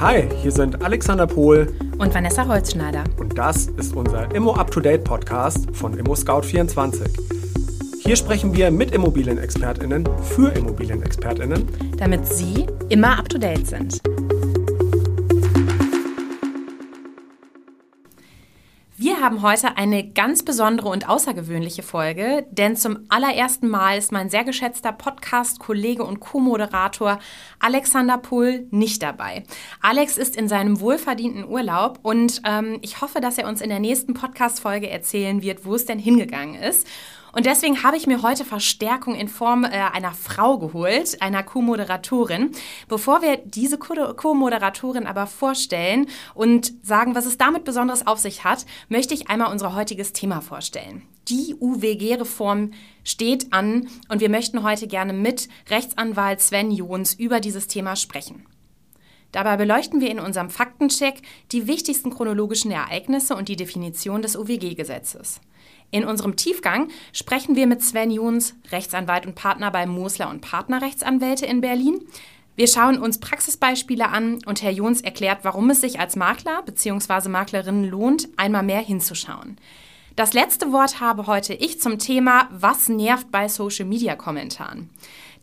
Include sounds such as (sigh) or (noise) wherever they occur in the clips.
Hi, hier sind Alexander Pohl und Vanessa Holzschneider. Und das ist unser Immo Up to Date Podcast von Immo Scout 24. Hier sprechen wir mit Immobilienexpertinnen für Immobilienexpertinnen, damit Sie immer up to date sind. Haben heute eine ganz besondere und außergewöhnliche Folge, denn zum allerersten Mal ist mein sehr geschätzter Podcast-Kollege und Co-Moderator Alexander Pohl nicht dabei. Alex ist in seinem wohlverdienten Urlaub und ähm, ich hoffe, dass er uns in der nächsten Podcast-Folge erzählen wird, wo es denn hingegangen ist. Und deswegen habe ich mir heute Verstärkung in Form äh, einer Frau geholt, einer Co-Moderatorin. Bevor wir diese Co-Moderatorin aber vorstellen und sagen, was es damit Besonderes auf sich hat, möchte ich einmal unser heutiges Thema vorstellen. Die UWG-Reform steht an und wir möchten heute gerne mit Rechtsanwalt Sven Jons über dieses Thema sprechen. Dabei beleuchten wir in unserem Faktencheck die wichtigsten chronologischen Ereignisse und die Definition des UWG-Gesetzes. In unserem Tiefgang sprechen wir mit Sven Juns, Rechtsanwalt und Partner bei Mosler und Partnerrechtsanwälte in Berlin. Wir schauen uns Praxisbeispiele an und Herr Jons erklärt, warum es sich als Makler bzw. Maklerin lohnt, einmal mehr hinzuschauen. Das letzte Wort habe heute ich zum Thema Was nervt bei Social-Media-Kommentaren.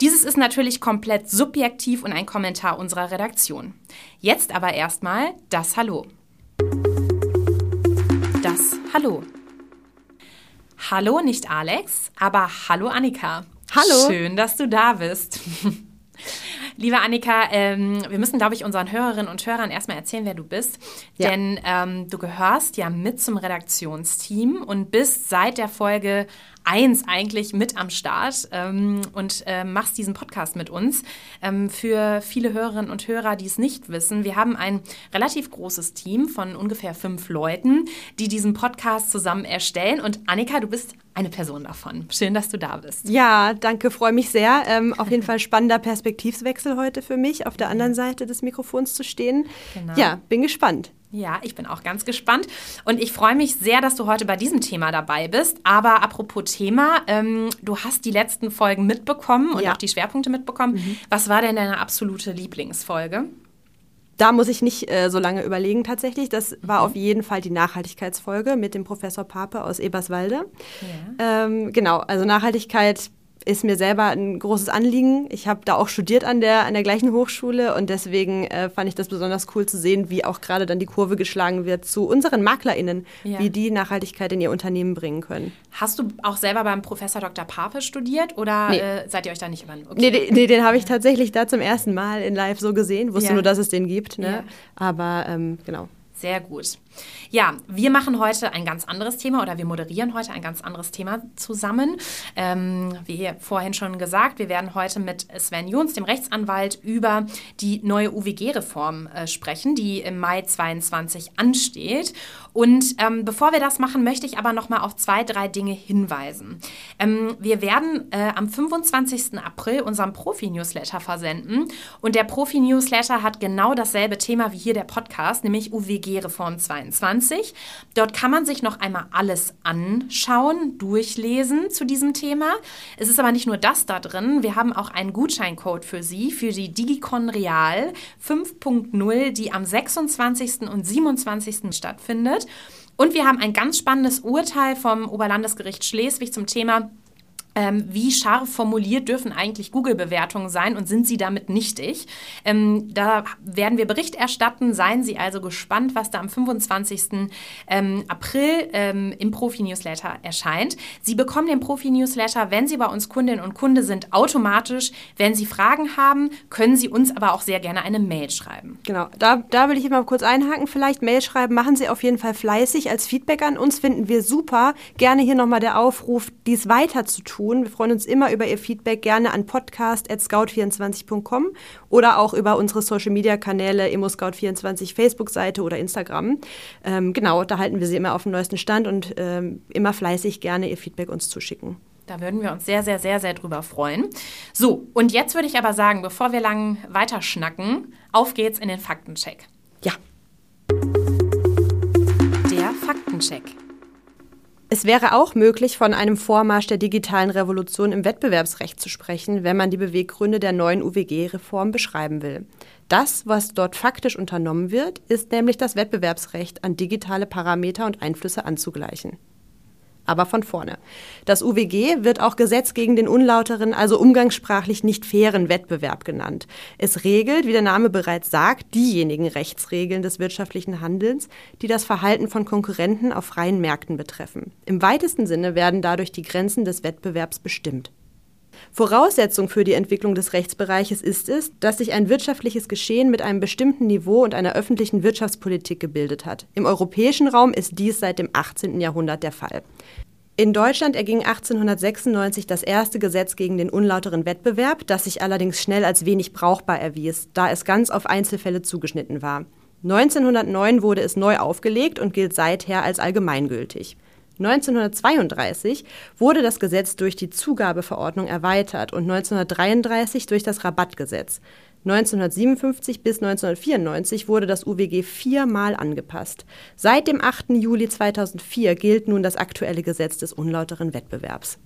Dieses ist natürlich komplett subjektiv und ein Kommentar unserer Redaktion. Jetzt aber erstmal das Hallo. Das Hallo. Hallo, nicht Alex, aber hallo Annika. Hallo. Schön, dass du da bist. (laughs) Liebe Annika, ähm, wir müssen, glaube ich, unseren Hörerinnen und Hörern erstmal erzählen, wer du bist. Ja. Denn ähm, du gehörst ja mit zum Redaktionsteam und bist seit der Folge eins eigentlich mit am Start ähm, und äh, machst diesen Podcast mit uns. Ähm, für viele Hörerinnen und Hörer, die es nicht wissen, wir haben ein relativ großes Team von ungefähr fünf Leuten, die diesen Podcast zusammen erstellen. Und Annika, du bist eine Person davon. Schön, dass du da bist. Ja, danke, freue mich sehr. Ähm, auf jeden (laughs) Fall spannender Perspektivwechsel heute für mich, auf der anderen Seite des Mikrofons zu stehen. Genau. Ja, bin gespannt. Ja, ich bin auch ganz gespannt und ich freue mich sehr, dass du heute bei diesem Thema dabei bist. Aber apropos Thema, ähm, du hast die letzten Folgen mitbekommen und ja. auch die Schwerpunkte mitbekommen. Mhm. Was war denn deine absolute Lieblingsfolge? Da muss ich nicht äh, so lange überlegen tatsächlich. Das war mhm. auf jeden Fall die Nachhaltigkeitsfolge mit dem Professor Pape aus Eberswalde. Ja. Ähm, genau, also Nachhaltigkeit ist mir selber ein großes Anliegen. Ich habe da auch studiert an der, an der gleichen Hochschule und deswegen äh, fand ich das besonders cool zu sehen, wie auch gerade dann die Kurve geschlagen wird zu unseren MaklerInnen, ja. wie die Nachhaltigkeit in ihr Unternehmen bringen können. Hast du auch selber beim Professor Dr. Pape studiert oder nee. äh, seid ihr euch da nicht über? Okay. Nee, nee, den habe ich tatsächlich da zum ersten Mal in live so gesehen. Wusste ja. nur, dass es den gibt. Ne? Ja. Aber ähm, genau. Sehr gut. Ja, wir machen heute ein ganz anderes Thema oder wir moderieren heute ein ganz anderes Thema zusammen. Ähm, wie vorhin schon gesagt, wir werden heute mit Sven Jons, dem Rechtsanwalt, über die neue UWG-Reform äh, sprechen, die im Mai 22 ansteht. Und ähm, bevor wir das machen, möchte ich aber noch mal auf zwei, drei Dinge hinweisen. Ähm, wir werden äh, am 25. April unseren Profi-Newsletter versenden und der Profi-Newsletter hat genau dasselbe Thema wie hier der Podcast, nämlich UWG-Reform 22. Dort kann man sich noch einmal alles anschauen, durchlesen zu diesem Thema. Es ist aber nicht nur das da drin, wir haben auch einen Gutscheincode für Sie, für die Digicon Real 5.0, die am 26. und 27. stattfindet. Und wir haben ein ganz spannendes Urteil vom Oberlandesgericht Schleswig zum Thema ähm, wie scharf formuliert dürfen eigentlich Google-Bewertungen sein und sind sie damit nichtig? Ähm, da werden wir Bericht erstatten. Seien Sie also gespannt, was da am 25. Ähm, April ähm, im Profi-Newsletter erscheint. Sie bekommen den Profi-Newsletter, wenn Sie bei uns Kundin und Kunde sind, automatisch. Wenn Sie Fragen haben, können Sie uns aber auch sehr gerne eine Mail schreiben. Genau, da, da will ich immer kurz einhaken. Vielleicht Mail schreiben, machen Sie auf jeden Fall fleißig. Als Feedback an uns finden wir super. Gerne hier nochmal der Aufruf, dies weiter zu tun tun. Wir freuen uns immer über Ihr Feedback, gerne an podcast.scout24.com oder auch über unsere Social-Media-Kanäle ImmoScout24 Facebook-Seite oder Instagram. Ähm, genau, da halten wir Sie immer auf dem neuesten Stand und ähm, immer fleißig gerne Ihr Feedback uns zuschicken. Da würden wir uns sehr, sehr, sehr, sehr drüber freuen. So, und jetzt würde ich aber sagen, bevor wir lang weiterschnacken, auf geht's in den Faktencheck. Ja. Der Faktencheck. Es wäre auch möglich, von einem Vormarsch der digitalen Revolution im Wettbewerbsrecht zu sprechen, wenn man die Beweggründe der neuen UWG-Reform beschreiben will. Das, was dort faktisch unternommen wird, ist nämlich das Wettbewerbsrecht an digitale Parameter und Einflüsse anzugleichen aber von vorne. Das UWG wird auch Gesetz gegen den unlauteren, also umgangssprachlich nicht fairen Wettbewerb genannt. Es regelt, wie der Name bereits sagt, diejenigen Rechtsregeln des wirtschaftlichen Handelns, die das Verhalten von Konkurrenten auf freien Märkten betreffen. Im weitesten Sinne werden dadurch die Grenzen des Wettbewerbs bestimmt. Voraussetzung für die Entwicklung des Rechtsbereiches ist es, dass sich ein wirtschaftliches Geschehen mit einem bestimmten Niveau und einer öffentlichen Wirtschaftspolitik gebildet hat. Im europäischen Raum ist dies seit dem 18. Jahrhundert der Fall. In Deutschland erging 1896 das erste Gesetz gegen den unlauteren Wettbewerb, das sich allerdings schnell als wenig brauchbar erwies, da es ganz auf Einzelfälle zugeschnitten war. 1909 wurde es neu aufgelegt und gilt seither als allgemeingültig. 1932 wurde das Gesetz durch die Zugabeverordnung erweitert und 1933 durch das Rabattgesetz. 1957 bis 1994 wurde das UWG viermal angepasst. Seit dem 8. Juli 2004 gilt nun das aktuelle Gesetz des unlauteren Wettbewerbs.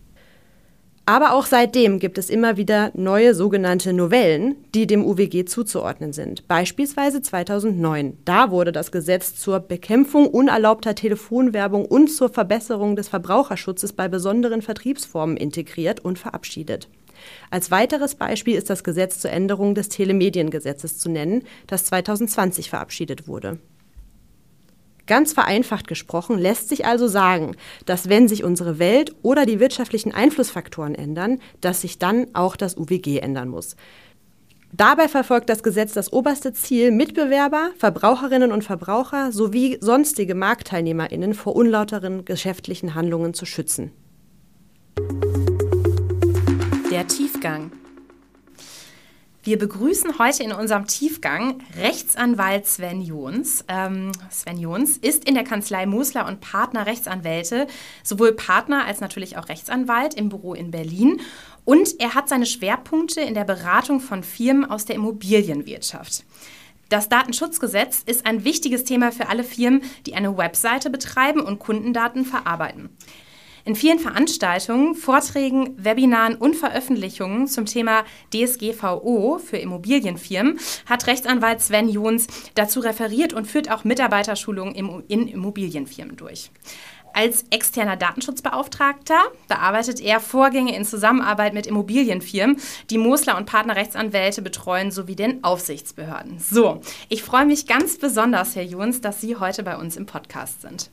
Aber auch seitdem gibt es immer wieder neue sogenannte Novellen, die dem UWG zuzuordnen sind. Beispielsweise 2009. Da wurde das Gesetz zur Bekämpfung unerlaubter Telefonwerbung und zur Verbesserung des Verbraucherschutzes bei besonderen Vertriebsformen integriert und verabschiedet. Als weiteres Beispiel ist das Gesetz zur Änderung des Telemediengesetzes zu nennen, das 2020 verabschiedet wurde. Ganz vereinfacht gesprochen lässt sich also sagen, dass wenn sich unsere Welt oder die wirtschaftlichen Einflussfaktoren ändern, dass sich dann auch das UWG ändern muss. Dabei verfolgt das Gesetz das oberste Ziel, Mitbewerber, Verbraucherinnen und Verbraucher sowie sonstige Marktteilnehmerinnen vor unlauteren geschäftlichen Handlungen zu schützen. Der Tiefgang. Wir begrüßen heute in unserem Tiefgang Rechtsanwalt Sven Jons. Ähm, Sven Jons ist in der Kanzlei Musler und Partner Rechtsanwälte, sowohl Partner als natürlich auch Rechtsanwalt im Büro in Berlin. Und er hat seine Schwerpunkte in der Beratung von Firmen aus der Immobilienwirtschaft. Das Datenschutzgesetz ist ein wichtiges Thema für alle Firmen, die eine Webseite betreiben und Kundendaten verarbeiten. In vielen Veranstaltungen, Vorträgen, Webinaren und Veröffentlichungen zum Thema DSGVO für Immobilienfirmen hat Rechtsanwalt Sven Jons dazu referiert und führt auch Mitarbeiterschulungen in Immobilienfirmen durch. Als externer Datenschutzbeauftragter bearbeitet er Vorgänge in Zusammenarbeit mit Immobilienfirmen, die Mosler und Partnerrechtsanwälte betreuen, sowie den Aufsichtsbehörden. So, ich freue mich ganz besonders, Herr Jons, dass Sie heute bei uns im Podcast sind.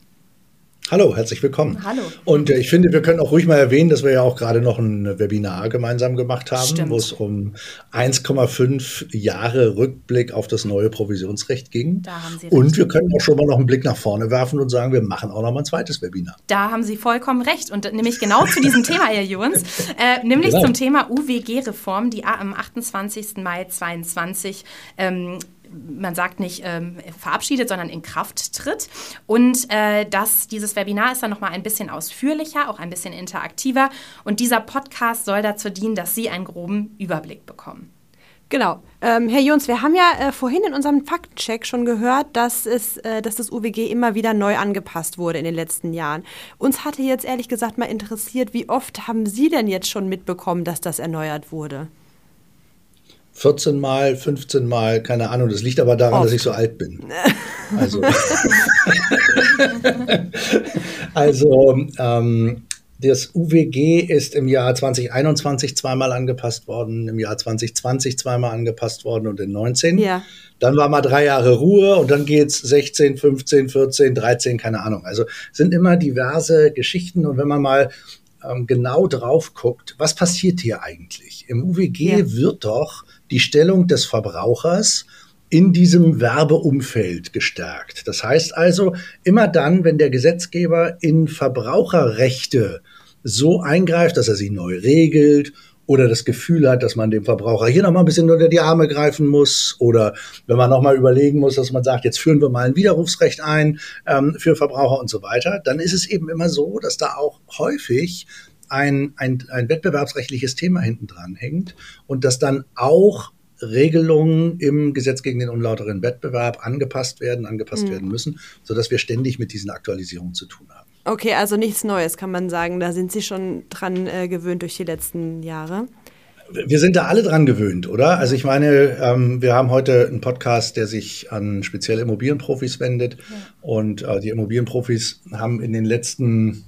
Hallo, herzlich willkommen. Hallo. Und äh, ich finde, wir können auch ruhig mal erwähnen, dass wir ja auch gerade noch ein Webinar gemeinsam gemacht haben, wo es um 1,5 Jahre Rückblick auf das neue Provisionsrecht ging. Da haben Sie recht. Und wir können auch schon mal noch einen Blick nach vorne werfen und sagen, wir machen auch noch mal ein zweites Webinar. Da haben Sie vollkommen recht. Und nämlich genau zu diesem (laughs) Thema, Herr Jons, äh, nämlich genau. zum Thema UWG-Reform, die am 28. Mai 2022 ähm, man sagt nicht ähm, verabschiedet, sondern in Kraft tritt. Und äh, das, dieses Webinar ist dann nochmal ein bisschen ausführlicher, auch ein bisschen interaktiver. Und dieser Podcast soll dazu dienen, dass Sie einen groben Überblick bekommen. Genau. Ähm, Herr Jons, wir haben ja äh, vorhin in unserem Faktencheck schon gehört, dass, es, äh, dass das UWG immer wieder neu angepasst wurde in den letzten Jahren. Uns hatte jetzt ehrlich gesagt mal interessiert, wie oft haben Sie denn jetzt schon mitbekommen, dass das erneuert wurde? 14 Mal, 15 Mal, keine Ahnung. Das liegt aber daran, Oft. dass ich so alt bin. (laughs) Also, (laughs) also ähm, das UWG ist im Jahr 2021 zweimal angepasst worden, im Jahr 2020 zweimal angepasst worden und in 19. Ja. Dann war mal drei Jahre Ruhe und dann geht's 16, 15, 14, 13, keine Ahnung. Also sind immer diverse Geschichten und wenn man mal ähm, genau drauf guckt, was passiert hier eigentlich? Im UWG ja. wird doch die Stellung des Verbrauchers in diesem Werbeumfeld gestärkt. Das heißt also, immer dann, wenn der Gesetzgeber in Verbraucherrechte so eingreift, dass er sie neu regelt oder das Gefühl hat, dass man dem Verbraucher hier nochmal ein bisschen unter die Arme greifen muss oder wenn man nochmal überlegen muss, dass man sagt, jetzt führen wir mal ein Widerrufsrecht ein ähm, für Verbraucher und so weiter, dann ist es eben immer so, dass da auch häufig ein, ein, ein wettbewerbsrechtliches Thema hinten dran hängt und dass dann auch Regelungen im Gesetz gegen den unlauteren Wettbewerb angepasst werden, angepasst mhm. werden müssen, sodass wir ständig mit diesen Aktualisierungen zu tun haben. Okay, also nichts Neues kann man sagen. Da sind Sie schon dran äh, gewöhnt durch die letzten Jahre. Wir sind da alle dran gewöhnt, oder? Also ich meine, ähm, wir haben heute einen Podcast, der sich an spezielle Immobilienprofis wendet. Ja. Und äh, die Immobilienprofis haben in den letzten,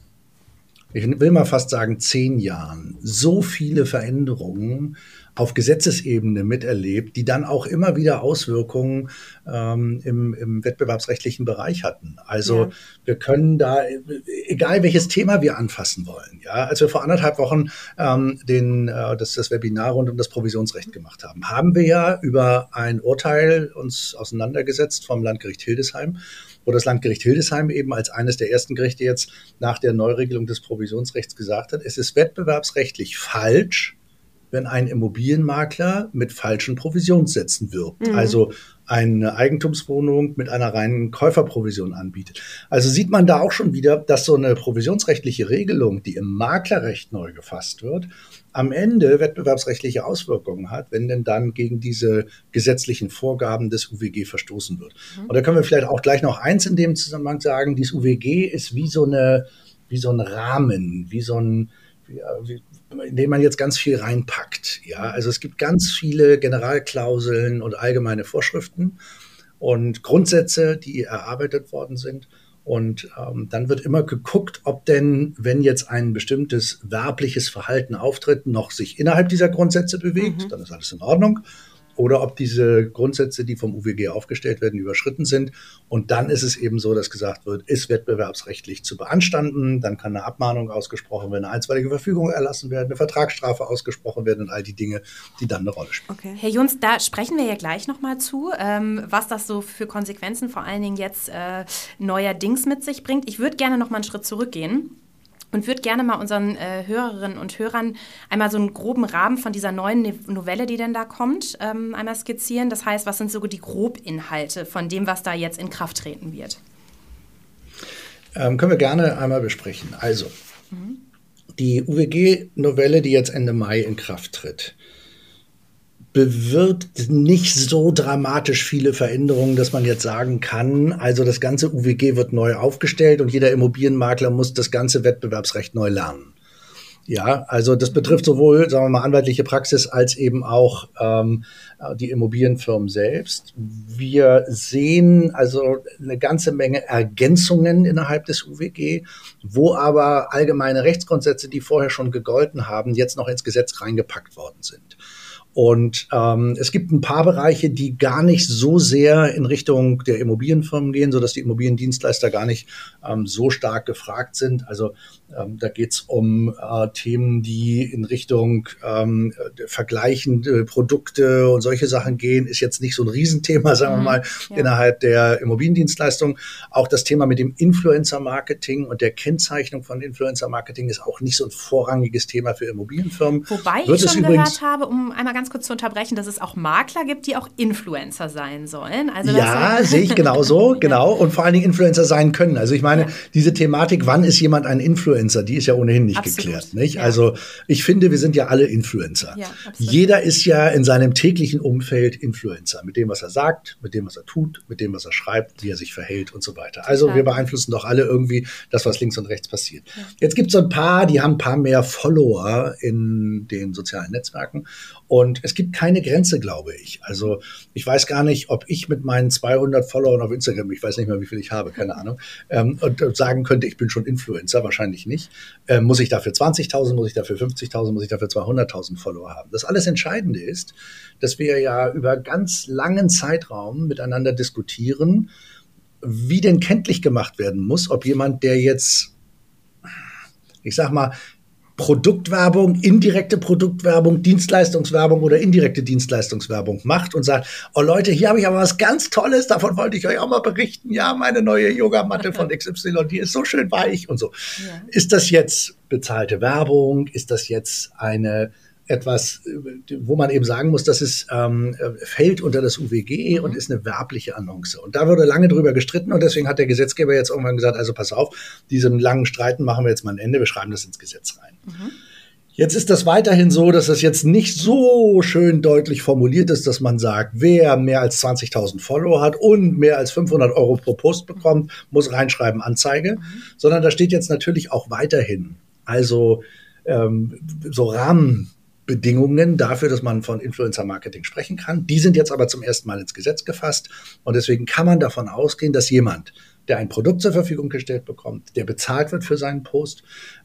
ich will mal fast sagen, zehn Jahren so viele Veränderungen auf Gesetzesebene miterlebt, die dann auch immer wieder Auswirkungen ähm, im, im, wettbewerbsrechtlichen Bereich hatten. Also ja. wir können da, egal welches Thema wir anfassen wollen, ja, als wir vor anderthalb Wochen ähm, den, äh, das, das Webinar rund um das Provisionsrecht gemacht haben, haben wir ja über ein Urteil uns auseinandergesetzt vom Landgericht Hildesheim wo das Landgericht Hildesheim eben als eines der ersten Gerichte jetzt nach der Neuregelung des Provisionsrechts gesagt hat, es ist wettbewerbsrechtlich falsch, wenn ein Immobilienmakler mit falschen Provisionssätzen wirbt. Mhm. Also eine Eigentumswohnung mit einer reinen Käuferprovision anbietet. Also sieht man da auch schon wieder, dass so eine provisionsrechtliche Regelung, die im Maklerrecht neu gefasst wird, am Ende wettbewerbsrechtliche Auswirkungen hat, wenn denn dann gegen diese gesetzlichen Vorgaben des UWG verstoßen wird. Mhm. Und da können wir vielleicht auch gleich noch eins in dem Zusammenhang sagen, dieses UWG ist wie so eine, wie so ein Rahmen, wie so ein, wie, in den man jetzt ganz viel reinpackt. Ja, also es gibt ganz viele Generalklauseln und allgemeine Vorschriften und Grundsätze, die erarbeitet worden sind. Und ähm, dann wird immer geguckt, ob denn, wenn jetzt ein bestimmtes werbliches Verhalten auftritt, noch sich innerhalb dieser Grundsätze bewegt, mhm. dann ist alles in Ordnung oder ob diese Grundsätze, die vom UWG aufgestellt werden, überschritten sind. Und dann ist es eben so, dass gesagt wird, ist wettbewerbsrechtlich zu beanstanden, dann kann eine Abmahnung ausgesprochen werden, eine einstweilige Verfügung erlassen werden, eine Vertragsstrafe ausgesprochen werden und all die Dinge, die dann eine Rolle spielen. Okay. Herr Junz, da sprechen wir ja gleich nochmal zu, ähm, was das so für Konsequenzen vor allen Dingen jetzt äh, neuerdings mit sich bringt. Ich würde gerne nochmal einen Schritt zurückgehen und würde gerne mal unseren äh, Hörerinnen und Hörern einmal so einen groben Rahmen von dieser neuen Novelle, die denn da kommt, ähm, einmal skizzieren. Das heißt, was sind so die Grobinhalte von dem, was da jetzt in Kraft treten wird? Ähm, können wir gerne einmal besprechen. Also, mhm. die UWG-Novelle, die jetzt Ende Mai in Kraft tritt, bewirkt nicht so dramatisch viele Veränderungen, dass man jetzt sagen kann, also das ganze UWG wird neu aufgestellt und jeder Immobilienmakler muss das ganze Wettbewerbsrecht neu lernen. Ja, also das betrifft sowohl, sagen wir mal, anwaltliche Praxis als eben auch ähm, die Immobilienfirmen selbst. Wir sehen also eine ganze Menge Ergänzungen innerhalb des UWG, wo aber allgemeine Rechtsgrundsätze, die vorher schon gegolten haben, jetzt noch ins Gesetz reingepackt worden sind. Und ähm, es gibt ein paar Bereiche, die gar nicht so sehr in Richtung der Immobilienfirmen gehen, sodass die Immobiliendienstleister gar nicht ähm, so stark gefragt sind. Also ähm, da geht es um äh, Themen, die in Richtung ähm, vergleichende Produkte und solche Sachen gehen, ist jetzt nicht so ein Riesenthema, sagen wir mhm, mal, ja. innerhalb der Immobiliendienstleistung. Auch das Thema mit dem Influencer-Marketing und der Kennzeichnung von Influencer-Marketing ist auch nicht so ein vorrangiges Thema für Immobilienfirmen. Wobei Wird ich schon gehört habe, um einmal ganz kurz zu unterbrechen, dass es auch Makler gibt, die auch Influencer sein sollen. Also ja, sehe ich genauso, (laughs) genau. Und vor allen Dingen Influencer sein können. Also ich meine, ja. diese Thematik, wann ist jemand ein Influencer? Influencer, die ist ja ohnehin nicht absolut. geklärt. Nicht? Ja. Also ich finde, wir sind ja alle Influencer. Ja, Jeder ist ja in seinem täglichen Umfeld Influencer. Mit dem, was er sagt, mit dem, was er tut, mit dem, was er schreibt, wie er sich verhält und so weiter. Also Total. wir beeinflussen doch alle irgendwie das, was links und rechts passiert. Ja. Jetzt gibt es so ein paar, die haben ein paar mehr Follower in den sozialen Netzwerken. Und es gibt keine Grenze, glaube ich. Also ich weiß gar nicht, ob ich mit meinen 200 Followern auf Instagram, ich weiß nicht mehr, wie viel ich habe, keine Ahnung, ähm, und, und sagen könnte, ich bin schon Influencer, wahrscheinlich nicht. Ähm, muss ich dafür 20.000, muss ich dafür 50.000, muss ich dafür 200.000 Follower haben? Das alles Entscheidende ist, dass wir ja über ganz langen Zeitraum miteinander diskutieren, wie denn kenntlich gemacht werden muss, ob jemand, der jetzt ich sag mal, Produktwerbung, indirekte Produktwerbung, Dienstleistungswerbung oder indirekte Dienstleistungswerbung macht und sagt, oh Leute, hier habe ich aber was ganz Tolles, davon wollte ich euch auch mal berichten. Ja, meine neue Yogamatte von (laughs) XY, die ist so schön weich und so. Ja. Ist das jetzt bezahlte Werbung? Ist das jetzt eine etwas, wo man eben sagen muss, dass es ähm, fällt unter das UWG mhm. und ist eine werbliche Annonce. Und da wurde lange drüber gestritten und deswegen hat der Gesetzgeber jetzt irgendwann gesagt, also pass auf, diesem langen Streiten machen wir jetzt mal ein Ende, wir schreiben das ins Gesetz rein. Mhm. Jetzt ist das weiterhin so, dass das jetzt nicht so schön deutlich formuliert ist, dass man sagt, wer mehr als 20.000 Follower hat und mehr als 500 Euro pro Post bekommt, muss reinschreiben Anzeige, mhm. sondern da steht jetzt natürlich auch weiterhin, also ähm, so Rahmen Bedingungen dafür, dass man von Influencer-Marketing sprechen kann. Die sind jetzt aber zum ersten Mal ins Gesetz gefasst. Und deswegen kann man davon ausgehen, dass jemand, der ein Produkt zur Verfügung gestellt bekommt, der bezahlt wird für seinen Post,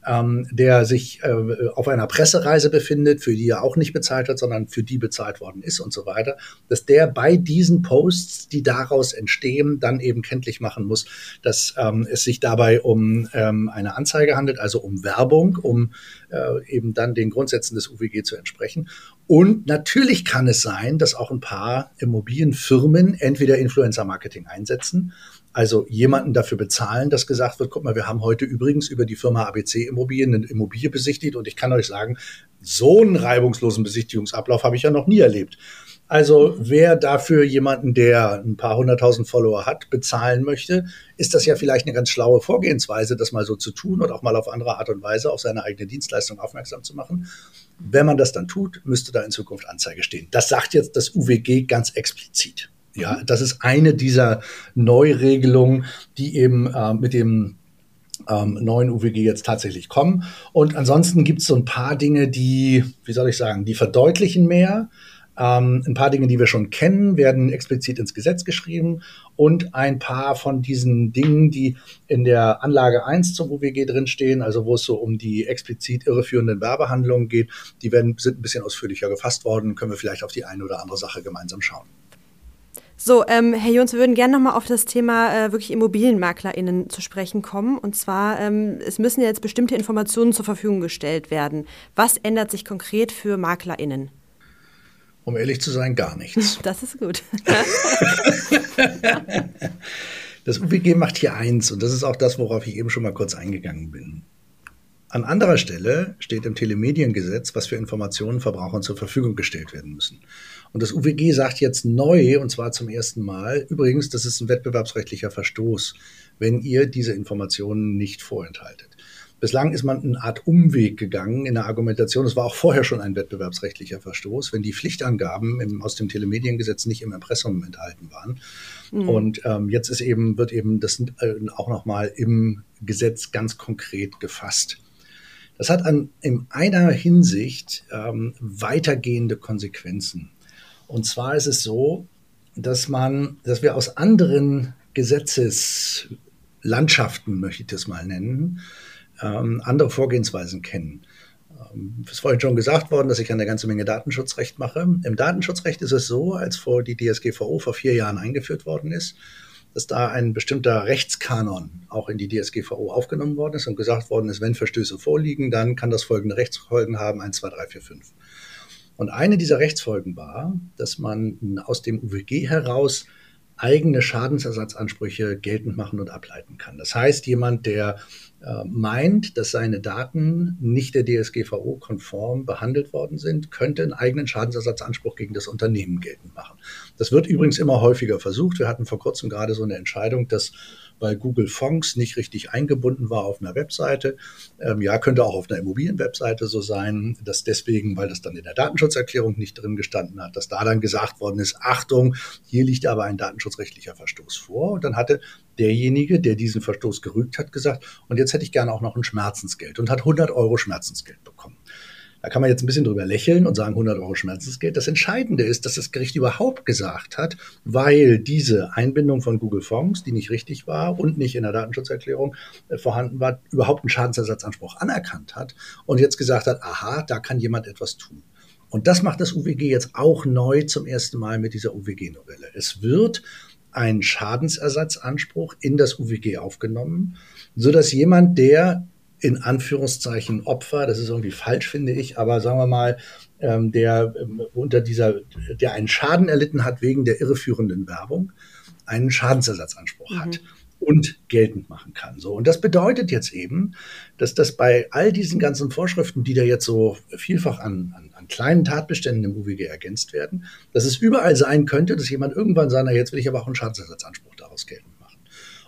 ähm, der sich äh, auf einer Pressereise befindet, für die er auch nicht bezahlt hat, sondern für die bezahlt worden ist und so weiter, dass der bei diesen Posts, die daraus entstehen, dann eben kenntlich machen muss, dass ähm, es sich dabei um ähm, eine Anzeige handelt, also um Werbung, um äh, eben dann den Grundsätzen des UWG zu entsprechen. Und natürlich kann es sein, dass auch ein paar Immobilienfirmen entweder Influencer-Marketing einsetzen also jemanden dafür bezahlen, dass gesagt wird, guck mal, wir haben heute übrigens über die Firma ABC Immobilien eine Immobilie besichtigt und ich kann euch sagen, so einen reibungslosen Besichtigungsablauf habe ich ja noch nie erlebt. Also wer dafür jemanden, der ein paar hunderttausend Follower hat, bezahlen möchte, ist das ja vielleicht eine ganz schlaue Vorgehensweise, das mal so zu tun und auch mal auf andere Art und Weise auf seine eigene Dienstleistung aufmerksam zu machen. Wenn man das dann tut, müsste da in Zukunft Anzeige stehen. Das sagt jetzt das UWG ganz explizit. Ja, das ist eine dieser Neuregelungen, die eben äh, mit dem ähm, neuen UWG jetzt tatsächlich kommen. Und ansonsten gibt es so ein paar Dinge, die, wie soll ich sagen, die verdeutlichen mehr. Ähm, ein paar Dinge, die wir schon kennen, werden explizit ins Gesetz geschrieben und ein paar von diesen Dingen, die in der Anlage 1 zum UWG drinstehen, also wo es so um die explizit irreführenden Werbehandlungen geht, die werden, sind ein bisschen ausführlicher gefasst worden, können wir vielleicht auf die eine oder andere Sache gemeinsam schauen. So, ähm, Herr Jons, wir würden gerne nochmal auf das Thema äh, wirklich ImmobilienmaklerInnen zu sprechen kommen. Und zwar, ähm, es müssen ja jetzt bestimmte Informationen zur Verfügung gestellt werden. Was ändert sich konkret für MaklerInnen? Um ehrlich zu sein, gar nichts. (laughs) Das ist gut. das UWG macht hier eins und das ist auch das, worauf ich eben schon mal kurz eingegangen bin. An anderer Stelle steht im Telemediengesetz, was für Informationen Verbrauchern zur Verfügung gestellt werden müssen. Und das UWG sagt jetzt neu, und zwar zum ersten Mal, übrigens, das ist ein wettbewerbsrechtlicher Verstoß, wenn ihr diese Informationen nicht vorenthaltet. Bislang ist man eine Art Umweg gegangen in der Argumentation. Es war auch vorher schon ein wettbewerbsrechtlicher Verstoß, wenn die Pflichtangaben im, aus dem Telemediengesetz nicht im Impressum enthalten waren. Mhm. Und ähm, jetzt ist eben, wird eben das äh, auch nochmal im Gesetz ganz konkret gefasst. Das hat an, in einer Hinsicht ähm, weitergehende Konsequenzen. Und zwar ist es so, dass man, dass wir aus anderen Gesetzeslandschaften, möchte ich das mal nennen, ähm, andere Vorgehensweisen kennen. Ähm, es ist vorhin schon gesagt worden, dass ich eine ganze Menge Datenschutzrecht mache. Im Datenschutzrecht ist es so, als vor die DSGVO vor vier Jahren eingeführt worden ist, dass da ein bestimmter Rechtskanon auch in die DSGVO aufgenommen worden ist und gesagt worden ist, wenn Verstöße vorliegen, dann kann das folgende Rechtsfolgen haben, 1, 2, 3, 4, 5. Und eine dieser Rechtsfolgen war, dass man aus dem UWG heraus eigene Schadensersatzansprüche geltend machen und ableiten kann. Das heißt, jemand, der äh, meint, dass seine Daten nicht der DSGVO-konform behandelt worden sind, könnte einen eigenen Schadensersatzanspruch gegen das Unternehmen geltend machen. Das wird übrigens immer häufiger versucht. Wir hatten vor kurzem gerade so eine Entscheidung, dass weil Google Fonts nicht richtig eingebunden war auf einer Webseite. Ähm, ja, könnte auch auf einer Immobilienwebseite so sein, dass deswegen, weil das dann in der Datenschutzerklärung nicht drin gestanden hat, dass da dann gesagt worden ist, Achtung, hier liegt aber ein datenschutzrechtlicher Verstoß vor. Und dann hatte derjenige, der diesen Verstoß gerügt hat, gesagt, und jetzt hätte ich gerne auch noch ein Schmerzensgeld und hat 100 Euro Schmerzensgeld bekommen. Da kann man jetzt ein bisschen drüber lächeln und sagen 100 Euro Schmerzensgeld. Das Entscheidende ist, dass das Gericht überhaupt gesagt hat, weil diese Einbindung von Google Fonds, die nicht richtig war und nicht in der Datenschutzerklärung äh, vorhanden war, überhaupt einen Schadensersatzanspruch anerkannt hat und jetzt gesagt hat, aha, da kann jemand etwas tun. Und das macht das UWG jetzt auch neu zum ersten Mal mit dieser UWG-Novelle. Es wird ein Schadensersatzanspruch in das UWG aufgenommen, so dass jemand, der in Anführungszeichen Opfer, das ist irgendwie falsch, finde ich, aber sagen wir mal, ähm, der ähm, unter dieser, der einen Schaden erlitten hat wegen der irreführenden Werbung, einen Schadensersatzanspruch mhm. hat und geltend machen kann. So. Und das bedeutet jetzt eben, dass das bei all diesen ganzen Vorschriften, die da jetzt so vielfach an, an, an kleinen Tatbeständen im UWG ergänzt werden, dass es überall sein könnte, dass jemand irgendwann sagt, na, jetzt will ich aber auch einen Schadensersatzanspruch daraus gelten.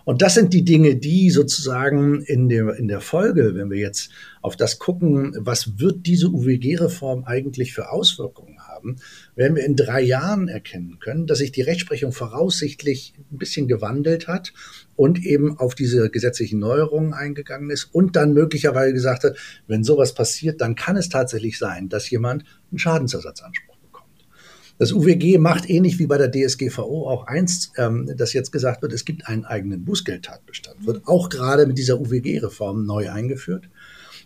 Und das sind die Dinge, die sozusagen in der, in der Folge, wenn wir jetzt auf das gucken, was wird diese UWG-Reform eigentlich für Auswirkungen haben? werden wir in drei Jahren erkennen können, dass sich die Rechtsprechung voraussichtlich ein bisschen gewandelt hat und eben auf diese gesetzlichen Neuerungen eingegangen ist und dann möglicherweise gesagt hat, wenn sowas passiert, dann kann es tatsächlich sein, dass jemand einen Schadensersatzanspruch. Das UWG macht ähnlich wie bei der DSGVO auch eins, ähm, dass jetzt gesagt wird, es gibt einen eigenen Bußgeldtatbestand, wird auch gerade mit dieser UWG-Reform neu eingeführt.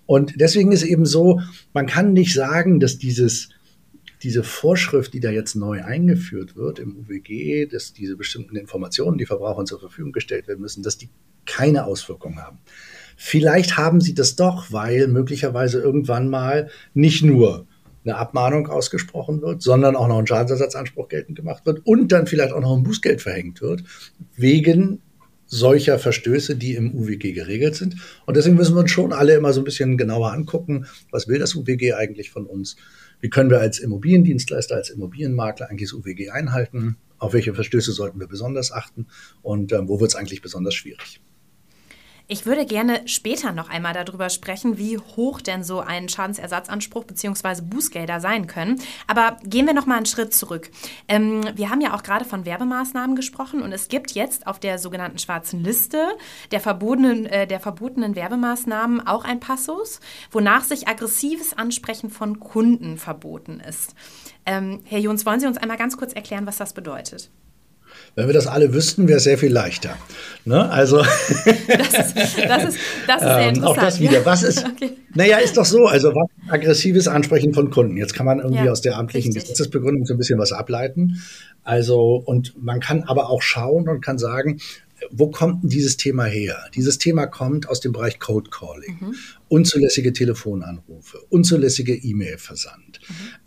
Und deswegen ist eben so, man kann nicht sagen, dass dieses diese Vorschrift, die da jetzt neu eingeführt wird im UWG, dass diese bestimmten Informationen, die Verbrauchern zur Verfügung gestellt werden müssen, dass die keine Auswirkungen haben. Vielleicht haben sie das doch, weil möglicherweise irgendwann mal nicht nur eine Abmahnung ausgesprochen wird, sondern auch noch ein Schadensersatzanspruch geltend gemacht wird und dann vielleicht auch noch ein Bußgeld verhängt wird, wegen solcher Verstöße, die im UWG geregelt sind. Und deswegen müssen wir uns schon alle immer so ein bisschen genauer angucken, was will das UWG eigentlich von uns? Wie können wir als Immobiliendienstleister, als Immobilienmakler eigentlich das UWG einhalten? Auf welche Verstöße sollten wir besonders achten? Und äh, wo wird es eigentlich besonders schwierig? Ich würde gerne später noch einmal darüber sprechen, wie hoch denn so ein Schadensersatzanspruch bzw. Bußgelder sein können. Aber gehen wir noch mal einen Schritt zurück. Ähm, wir haben ja auch gerade von Werbemaßnahmen gesprochen und es gibt jetzt auf der sogenannten schwarzen Liste der verbotenen, äh, der verbotenen Werbemaßnahmen auch ein Passus, wonach sich aggressives Ansprechen von Kunden verboten ist. Ähm, Herr Jons, wollen Sie uns einmal ganz kurz erklären, was das bedeutet? Wenn wir das alle wüssten, wäre es sehr viel leichter. Ne? Also das ist, das ist, das ist sehr (laughs) interessant. Ähm, auch das wieder. Was ist? Okay. Naja, ist doch so. Also was aggressives Ansprechen von Kunden. Jetzt kann man irgendwie ja, aus der amtlichen richtig. Gesetzesbegründung so ein bisschen was ableiten. Also und man kann aber auch schauen und kann sagen, wo kommt denn dieses Thema her? Dieses Thema kommt aus dem Bereich Code Calling, mhm. unzulässige Telefonanrufe, unzulässige E-Mail-Versand.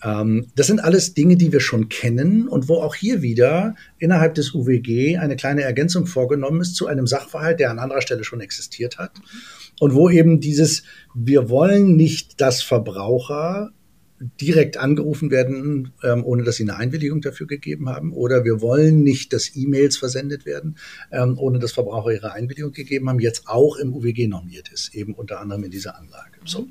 Mhm. Das sind alles Dinge, die wir schon kennen und wo auch hier wieder innerhalb des UWG eine kleine Ergänzung vorgenommen ist zu einem Sachverhalt, der an anderer Stelle schon existiert hat. Mhm. Und wo eben dieses, wir wollen nicht, dass Verbraucher direkt angerufen werden, ähm, ohne dass sie eine Einwilligung dafür gegeben haben. Oder wir wollen nicht, dass E-Mails versendet werden, ähm, ohne dass Verbraucher ihre Einwilligung gegeben haben, jetzt auch im UWG normiert ist, eben unter anderem in dieser Anlage. So.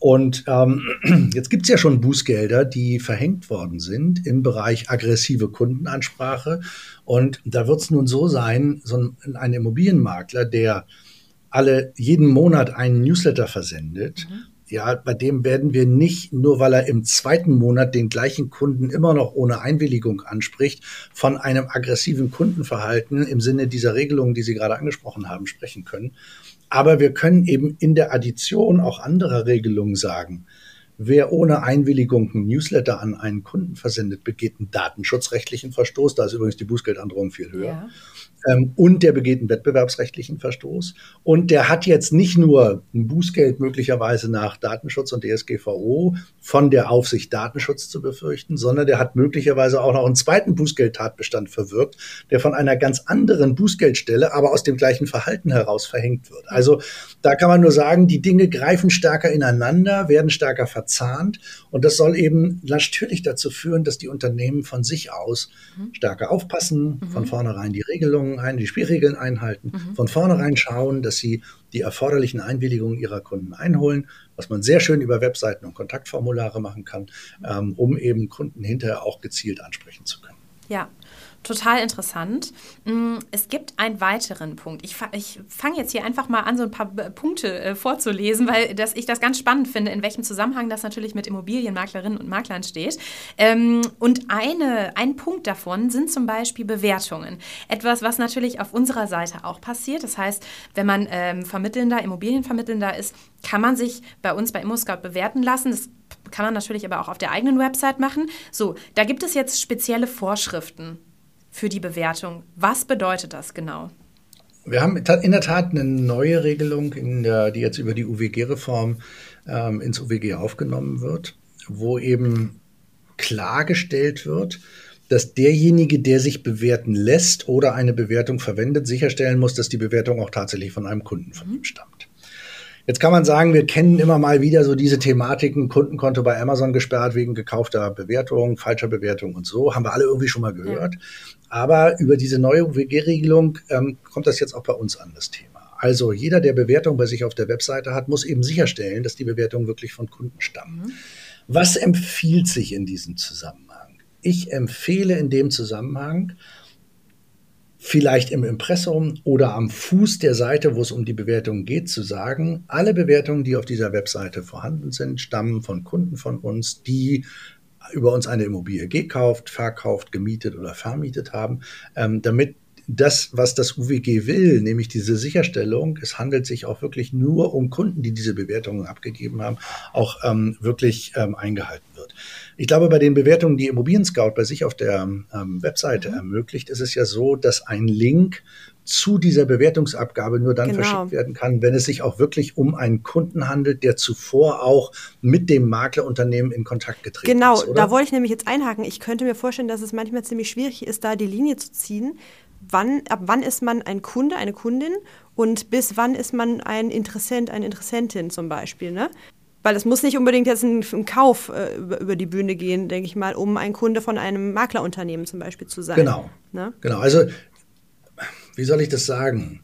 Und ähm, (clears throat) jetzt gibt es ja schon Bußgelder, die verhängt worden sind im Bereich aggressive Kundenansprache. Und da wird es nun so sein, so ein, ein Immobilienmakler, der alle jeden Monat einen Newsletter versendet, mhm ja, bei dem werden wir nicht, nur weil er im zweiten Monat den gleichen Kunden immer noch ohne Einwilligung anspricht, von einem aggressiven Kundenverhalten im Sinne dieser Regelungen, die Sie gerade angesprochen haben, sprechen können. Aber wir können eben in der Addition auch anderer Regelungen sagen, Wer ohne Einwilligung ein Newsletter an einen Kunden versendet, begeht einen datenschutzrechtlichen Verstoß. Da ist übrigens die Bußgeldandrohung viel höher. Ja ähm, und der begeht einen wettbewerbsrechtlichen Verstoß. Und der hat jetzt nicht nur ein Bußgeld möglicherweise nach Datenschutz und DSGVO von der Aufsicht Datenschutz zu befürchten, sondern der hat möglicherweise auch noch einen zweiten Bußgeldtatbestand verwirkt, der von einer ganz anderen Bußgeldstelle, aber aus dem gleichen Verhalten heraus verhängt wird. Also da kann man nur sagen, die Dinge greifen stärker ineinander, werden stärker verzahnt und das soll eben natürlich dazu führen, dass die Unternehmen von sich aus mhm. stärker aufpassen, mhm. von vornherein die Regelungen ein, die Spielregeln einhalten, mhm. von vornherein schauen, dass sie die erforderlichen Einwilligungen ihrer Kunden einholen, was man sehr schön über Webseiten und Kontaktformulare machen kann, ähm, um eben Kunden hinterher auch gezielt ansprechen zu können. Ja, total interessant. Mm, es gibt einen weiteren Punkt. Ich, ich fange jetzt hier einfach mal an, so ein paar Punkte äh, vorzulesen, weil das, ich das ganz spannend finde, in welchem Zusammenhang das natürlich mit Immobilienmaklerinnen und Maklern steht. Ähm, und eine, ein Punkt davon sind zum Beispiel Bewertungen. Etwas, was natürlich auf unserer Seite auch passiert. Das heißt, wenn man ähm, Vermittelnder, Immobilienvermittelnder ist, kann man sich bei uns bei ImmoScout bewerten lassen. Das kann man natürlich aber auch auf der eigenen Website machen. So, da gibt es jetzt spezielle Vorschriften für die Bewertung. Was bedeutet das genau? Wir haben in der Tat eine neue Regelung, der, die jetzt über die UWG-Reform ähm, ins UWG aufgenommen wird, wo eben klargestellt wird, dass derjenige, der sich bewerten lässt oder eine Bewertung verwendet, sicherstellen muss, dass die Bewertung auch tatsächlich von einem Kunden von ihm stammt. Jetzt kann man sagen, wir kennen immer mal wieder so diese Thematiken, Kundenkonto bei Amazon gesperrt wegen gekaufter Bewertung, falscher Bewertung und so, haben wir alle irgendwie schon mal gehört. Ja. Aber über diese neue UWG-Regelung ähm, kommt das jetzt auch bei uns an, das Thema. Also jeder, der Bewertung bei sich auf der Webseite hat, muss eben sicherstellen, dass die Bewertungen wirklich von Kunden stammen. Mhm. Was empfiehlt sich in diesem Zusammenhang? Ich empfehle in dem Zusammenhang, vielleicht im Impressum oder am Fuß der Seite, wo es um die Bewertung geht, zu sagen, alle Bewertungen, die auf dieser Webseite vorhanden sind, stammen von Kunden von uns, die über uns eine Immobilie gekauft, verkauft, gemietet oder vermietet haben, ähm, damit das, was das UWG will, nämlich diese Sicherstellung, es handelt sich auch wirklich nur um Kunden, die diese Bewertungen abgegeben haben, auch ähm, wirklich ähm, eingehalten wird. Ich glaube, bei den Bewertungen, die Immobilien Scout bei sich auf der ähm, Webseite mhm. ermöglicht, ist es ja so, dass ein Link zu dieser Bewertungsabgabe nur dann genau. verschickt werden kann, wenn es sich auch wirklich um einen Kunden handelt, der zuvor auch mit dem Maklerunternehmen in Kontakt getreten genau, ist. Genau, da wollte ich nämlich jetzt einhaken. Ich könnte mir vorstellen, dass es manchmal ziemlich schwierig ist, da die Linie zu ziehen, wann, ab wann ist man ein Kunde, eine Kundin und bis wann ist man ein Interessent, eine Interessentin zum Beispiel. Ne? Weil es muss nicht unbedingt jetzt ein, ein Kauf äh, über, über, die Bühne gehen, denke ich mal, um ein Kunde von einem Maklerunternehmen zum Beispiel zu sein. Genau. Ne? Genau. Also, wie soll ich das sagen?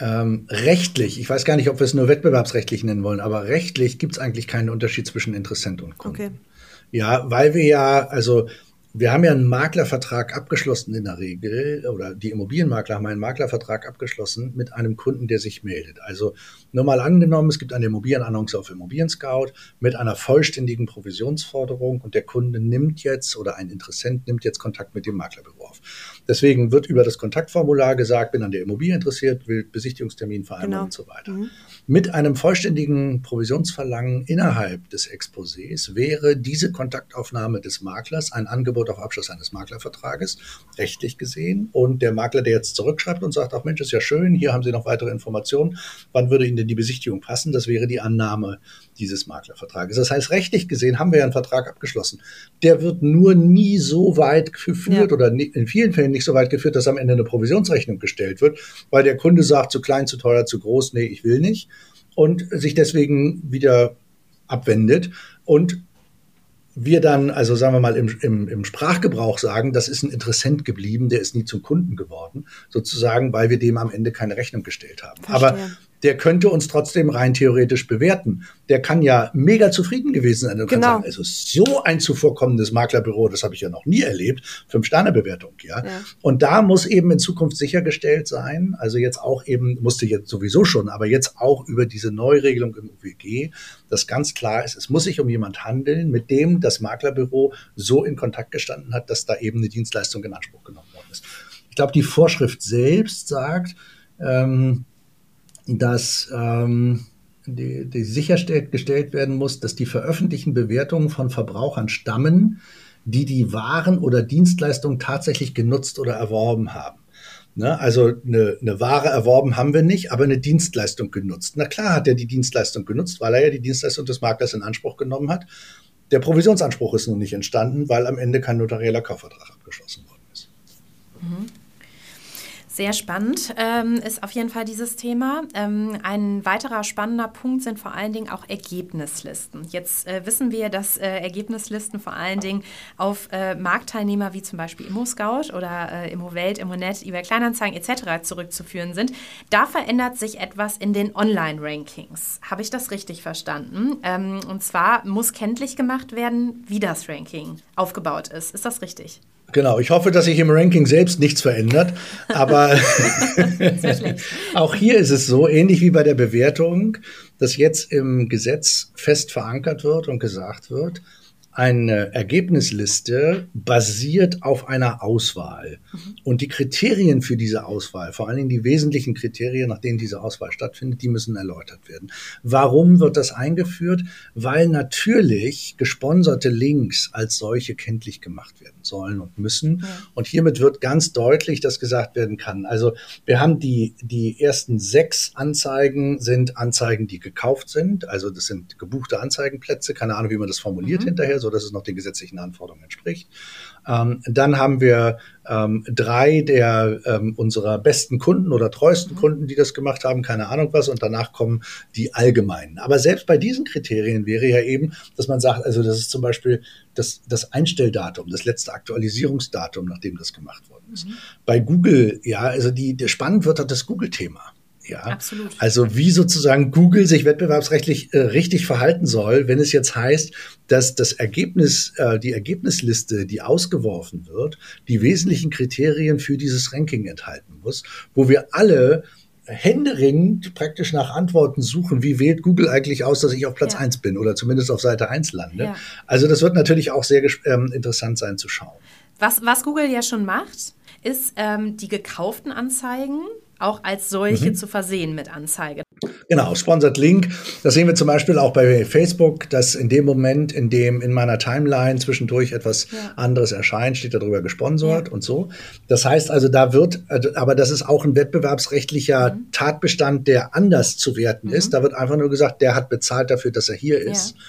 Ähm, rechtlich, ich weiß gar nicht, ob wir es nur wettbewerbsrechtlich nennen wollen, aber rechtlich gibt es eigentlich keinen Unterschied zwischen Interessent und Kunde. Okay. Ja, weil wir ja, also wir haben ja einen Maklervertrag abgeschlossen in der Regel, oder die Immobilienmakler haben einen Maklervertrag abgeschlossen mit einem Kunden, der sich meldet. Also nur mal angenommen, es gibt eine Immobilienannonce auf Immobilien Scout mit einer vollständigen Provisionsforderung und der Kunde nimmt jetzt oder ein Interessent nimmt jetzt Kontakt mit dem Maklerbüro auf. Deswegen wird über das Kontaktformular gesagt, bin an der Immobilie interessiert, will Besichtigungstermin vereinbaren genau. und so weiter. Mhm. Mit einem vollständigen Provisionsverlangen innerhalb des Exposés wäre diese Kontaktaufnahme des Maklers ein Angebot auf Abschluss eines Maklervertrages, rechtlich gesehen. Und der Makler, der jetzt zurückschreibt und sagt, ach Mensch, ist ja schön, hier haben Sie noch weitere Informationen, wann würde Ihnen denn die Besichtigung passen? Das wäre die Annahme dieses Maklervertrages. Das heißt, rechtlich gesehen haben wir ja einen Vertrag abgeschlossen. Der wird nur nie so weit geführt ja. oder in vielen Fällen nicht so weit geführt, dass am Ende eine Provisionsrechnung gestellt wird, weil der Kunde sagt, zu klein, zu teuer, zu groß, nee, ich will nicht und sich deswegen wieder abwendet und wir dann, also sagen wir mal im, im, im Sprachgebrauch sagen, das ist ein Interessent geblieben, der ist nie zum Kunden geworden, sozusagen, weil wir dem am Ende keine Rechnung gestellt haben. Verstehe. Aber der könnte uns trotzdem rein theoretisch bewerten. Der kann ja mega zufrieden gewesen sein und genau. sagen, also so ein zuvorkommendes Maklerbüro, das habe ich ja noch nie erlebt, Fünf-Sterne-Bewertung, ja? ja. Und da muss eben in Zukunft sichergestellt sein, also jetzt auch eben, musste jetzt sowieso schon, aber jetzt auch über diese Neuregelung im UWG, dass ganz klar ist, es muss sich um jemand handeln, mit dem das Maklerbüro so in Kontakt gestanden hat, dass da eben eine Dienstleistung in Anspruch genommen worden ist. Ich glaube, die Vorschrift selbst sagt, ähm, dass ähm, die, die sichergestellt werden muss, dass die veröffentlichten Bewertungen von Verbrauchern stammen, die die Waren oder Dienstleistungen tatsächlich genutzt oder erworben haben. Ne? Also eine, eine Ware erworben haben wir nicht, aber eine Dienstleistung genutzt. Na klar hat er die Dienstleistung genutzt, weil er ja die Dienstleistung des Maklers in Anspruch genommen hat. Der Provisionsanspruch ist nun nicht entstanden, weil am Ende kein notarieller Kaufvertrag abgeschlossen worden ist. Mhm. Sehr spannend ähm, ist auf jeden Fall dieses Thema. Ähm, ein weiterer spannender Punkt sind vor allen Dingen auch Ergebnislisten. Jetzt äh, wissen wir, dass äh, Ergebnislisten vor allen Dingen auf äh, Marktteilnehmer wie zum Beispiel ImmoScout oder äh, ImmoWelt, ImmoNet, eBay Kleinanzeigen etc. zurückzuführen sind. Da verändert sich etwas in den Online-Rankings. Habe ich das richtig verstanden? Ähm, und zwar muss kenntlich gemacht werden, wie das Ranking aufgebaut ist. Ist das richtig? Genau, ich hoffe, dass sich im Ranking selbst nichts verändert. Aber (laughs) (laughs) auch hier ist es so, ähnlich wie bei der Bewertung, dass jetzt im Gesetz fest verankert wird und gesagt wird, eine Ergebnisliste basiert auf einer Auswahl. Mhm. Und die Kriterien für diese Auswahl, vor allen Dingen die wesentlichen Kriterien, nach denen diese Auswahl stattfindet, die müssen erläutert werden. Warum wird das eingeführt? Weil natürlich gesponserte Links als solche kenntlich gemacht werden sollen und müssen. Ja. Und hiermit wird ganz deutlich, dass gesagt werden kann. Also wir haben die, die ersten sechs Anzeigen sind Anzeigen, die gekauft sind. Also das sind gebuchte Anzeigenplätze. Keine Ahnung, wie man das formuliert mhm. hinterher so dass es noch den gesetzlichen Anforderungen entspricht. Ähm, dann haben wir ähm, drei der ähm, unserer besten Kunden oder treuesten mhm. Kunden, die das gemacht haben, keine Ahnung was, und danach kommen die allgemeinen. Aber selbst bei diesen Kriterien wäre ja eben, dass man sagt, also das ist zum Beispiel das, das Einstelldatum, das letzte Aktualisierungsdatum, nachdem das gemacht worden ist. Mhm. Bei Google, ja, also die, der spannend wird halt das Google-Thema. Ja, absolut. Also wie sozusagen Google sich wettbewerbsrechtlich äh, richtig verhalten soll, wenn es jetzt heißt, dass das Ergebnis, äh, die Ergebnisliste, die ausgeworfen wird, die wesentlichen Kriterien für dieses Ranking enthalten muss, wo wir alle händeringend praktisch nach Antworten suchen, wie wählt Google eigentlich aus, dass ich auf Platz ja. 1 bin oder zumindest auf Seite 1 lande. Ja. Also das wird natürlich auch sehr ähm, interessant sein zu schauen. Was, was Google ja schon macht, ist ähm, die gekauften Anzeigen auch als solche mhm. zu versehen mit Anzeige. Genau, Sponsored Link. Das sehen wir zum Beispiel auch bei Facebook, dass in dem Moment, in dem in meiner Timeline zwischendurch etwas ja. anderes erscheint, steht darüber gesponsert ja. und so. Das heißt also, da wird, also, aber das ist auch ein wettbewerbsrechtlicher mhm. Tatbestand, der anders zu werten mhm. ist. Da wird einfach nur gesagt, der hat bezahlt dafür, dass er hier ist. Ja.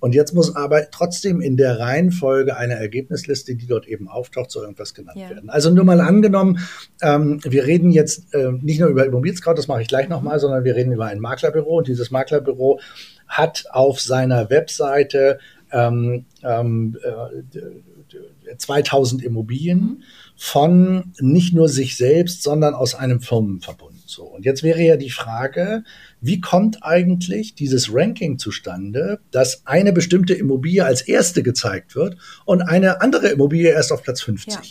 Und jetzt muss aber trotzdem in der Reihenfolge eine Ergebnisliste, die dort eben auftaucht, so irgendwas genannt ja. werden. Also nur mal angenommen, ähm, wir reden jetzt äh, nicht nur über Immobilienscout, das mache ich gleich nochmal, sondern wir reden über ein Maklerbüro und dieses Maklerbüro hat auf seiner Webseite ähm, ähm, äh, 2000 Immobilien mhm. von nicht nur sich selbst, sondern aus einem Firmenverbund. So. Und jetzt wäre ja die Frage, wie kommt eigentlich dieses Ranking zustande, dass eine bestimmte Immobilie als erste gezeigt wird und eine andere Immobilie erst auf Platz 50? Ja.